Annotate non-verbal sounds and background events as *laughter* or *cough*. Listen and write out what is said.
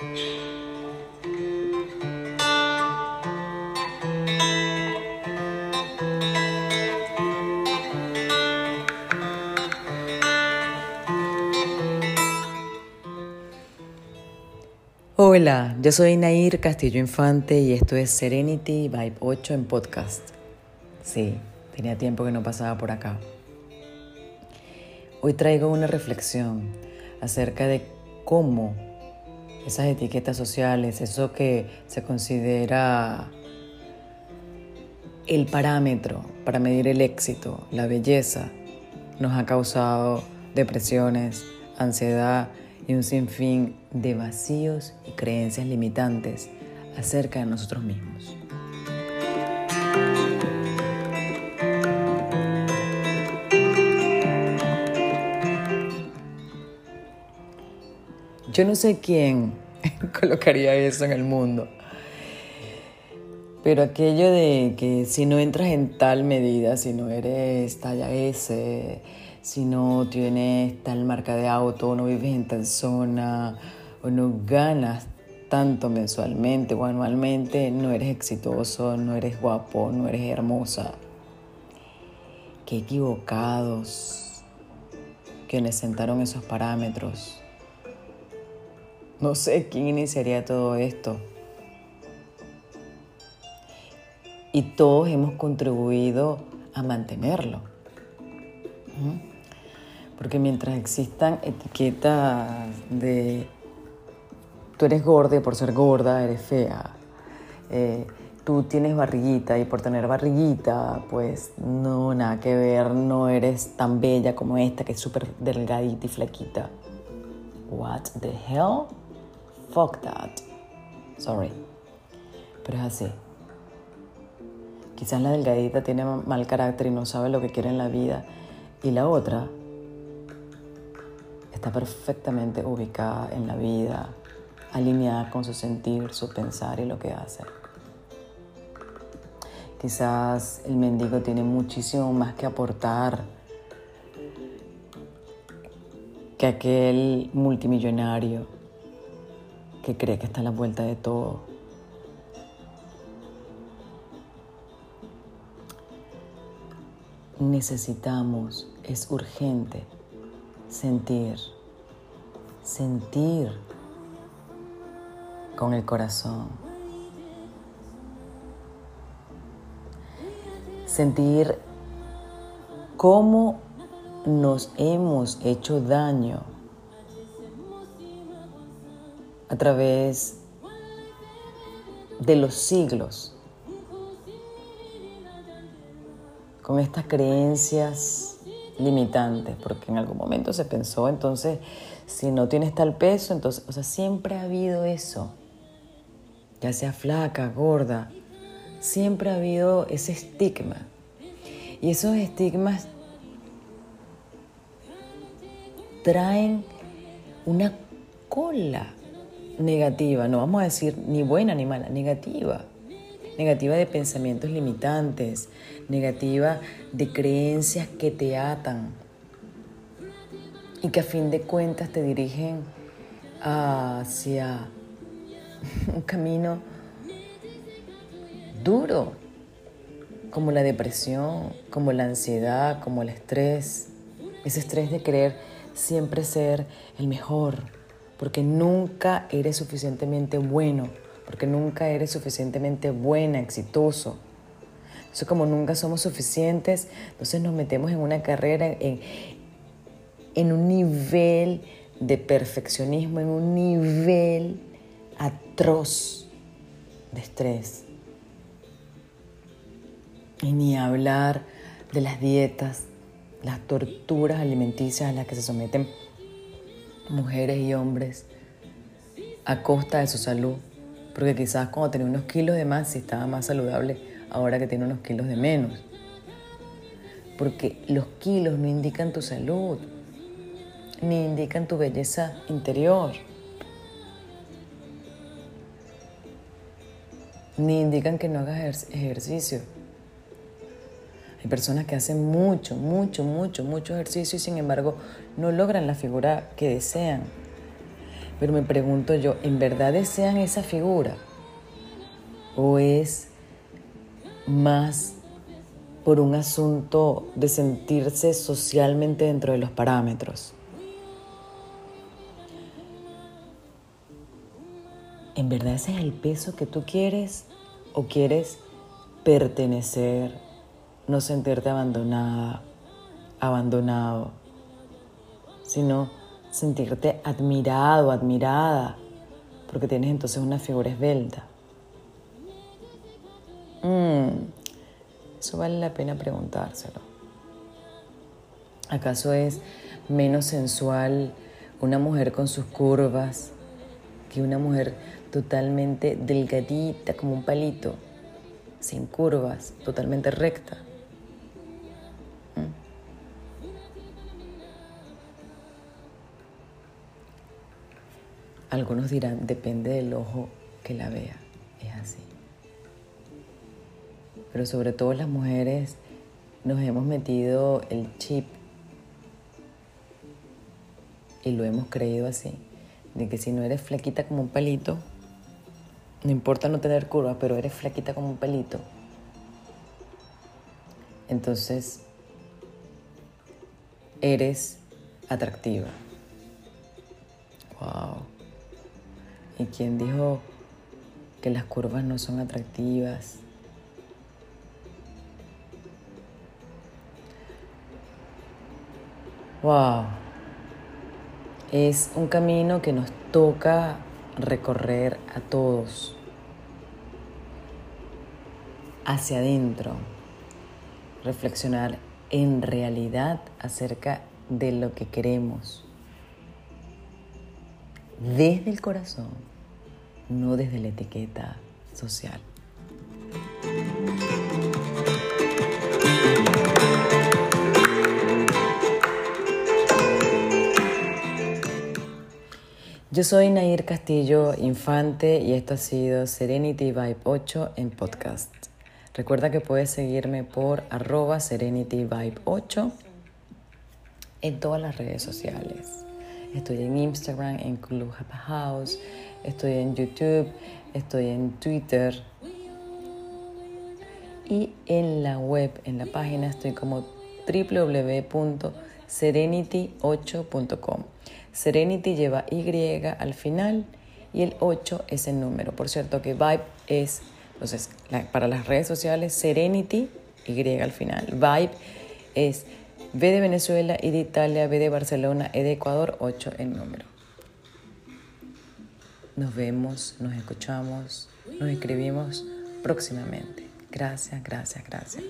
Hola, yo soy Nair Castillo Infante y esto es Serenity Vibe 8 en podcast. Sí, tenía tiempo que no pasaba por acá. Hoy traigo una reflexión acerca de cómo esas etiquetas sociales, eso que se considera el parámetro para medir el éxito, la belleza, nos ha causado depresiones, ansiedad y un sinfín de vacíos y creencias limitantes acerca de nosotros mismos. Yo no sé quién *laughs* colocaría eso en el mundo, pero aquello de que si no entras en tal medida, si no eres talla S, si no tienes tal marca de auto, no vives en tal zona, o no ganas tanto mensualmente o anualmente, no eres exitoso, no eres guapo, no eres hermosa. Qué equivocados quienes sentaron esos parámetros. No sé quién iniciaría todo esto. Y todos hemos contribuido a mantenerlo. Porque mientras existan etiquetas de tú eres gorda por ser gorda eres fea, eh, tú tienes barriguita y por tener barriguita, pues no, nada que ver, no eres tan bella como esta que es súper delgadita y flaquita. What the hell? Fuck that. Sorry. Pero es así. Quizás la delgadita tiene mal carácter y no sabe lo que quiere en la vida. Y la otra está perfectamente ubicada en la vida, alineada con su sentir, su pensar y lo que hace. Quizás el mendigo tiene muchísimo más que aportar que aquel multimillonario que cree que está a la vuelta de todo. Necesitamos, es urgente sentir, sentir con el corazón. Sentir cómo nos hemos hecho daño a través de los siglos con estas creencias limitantes, porque en algún momento se pensó, entonces, si no tienes tal peso, entonces, o sea, siempre ha habido eso, ya sea flaca, gorda, siempre ha habido ese estigma. Y esos estigmas traen una cola negativa, no vamos a decir ni buena ni mala, negativa. Negativa de pensamientos limitantes, negativa de creencias que te atan y que a fin de cuentas te dirigen hacia *laughs* un camino duro, como la depresión, como la ansiedad, como el estrés, ese estrés de querer siempre ser el mejor, porque nunca eres suficientemente bueno porque nunca eres suficientemente buena, exitoso. Entonces, como nunca somos suficientes, entonces nos metemos en una carrera, en, en un nivel de perfeccionismo, en un nivel atroz de estrés. Y ni hablar de las dietas, las torturas alimenticias a las que se someten mujeres y hombres a costa de su salud. Porque quizás cuando tenía unos kilos de más, sí estaba más saludable ahora que tiene unos kilos de menos. Porque los kilos no indican tu salud, ni indican tu belleza interior, ni indican que no hagas ejercicio. Hay personas que hacen mucho, mucho, mucho, mucho ejercicio y sin embargo no logran la figura que desean. Pero me pregunto yo, ¿en verdad desean esa figura? ¿O es más por un asunto de sentirse socialmente dentro de los parámetros? ¿En verdad ese es el peso que tú quieres? ¿O quieres pertenecer, no sentirte abandonada, abandonado, sino sentirte admirado, admirada, porque tienes entonces una figura esbelta. Mm, eso vale la pena preguntárselo. ¿Acaso es menos sensual una mujer con sus curvas que una mujer totalmente delgadita como un palito, sin curvas, totalmente recta? Algunos dirán, depende del ojo que la vea, es así. Pero sobre todo las mujeres nos hemos metido el chip y lo hemos creído así, de que si no eres flaquita como un palito, no importa no tener curva, pero eres flaquita como un palito, entonces eres atractiva. Wow. ¿Y quién dijo que las curvas no son atractivas? Wow. Es un camino que nos toca recorrer a todos. Hacia adentro. Reflexionar en realidad acerca de lo que queremos. Desde el corazón no desde la etiqueta social. Yo soy Nair Castillo Infante y esto ha sido Serenity Vibe 8 en podcast. Recuerda que puedes seguirme por arroba Serenity Vibe 8 en todas las redes sociales. Estoy en Instagram, en Clubhouse, estoy en YouTube, estoy en Twitter y en la web, en la página estoy como www.serenity8.com. Serenity lleva Y al final y el 8 es el número. Por cierto que Vibe es, entonces, para las redes sociales, Serenity, Y al final. Vibe es B de Venezuela, I de Italia, B de Barcelona, E de Ecuador, 8 el número. Nos vemos, nos escuchamos, nos escribimos próximamente. Gracias, gracias, gracias.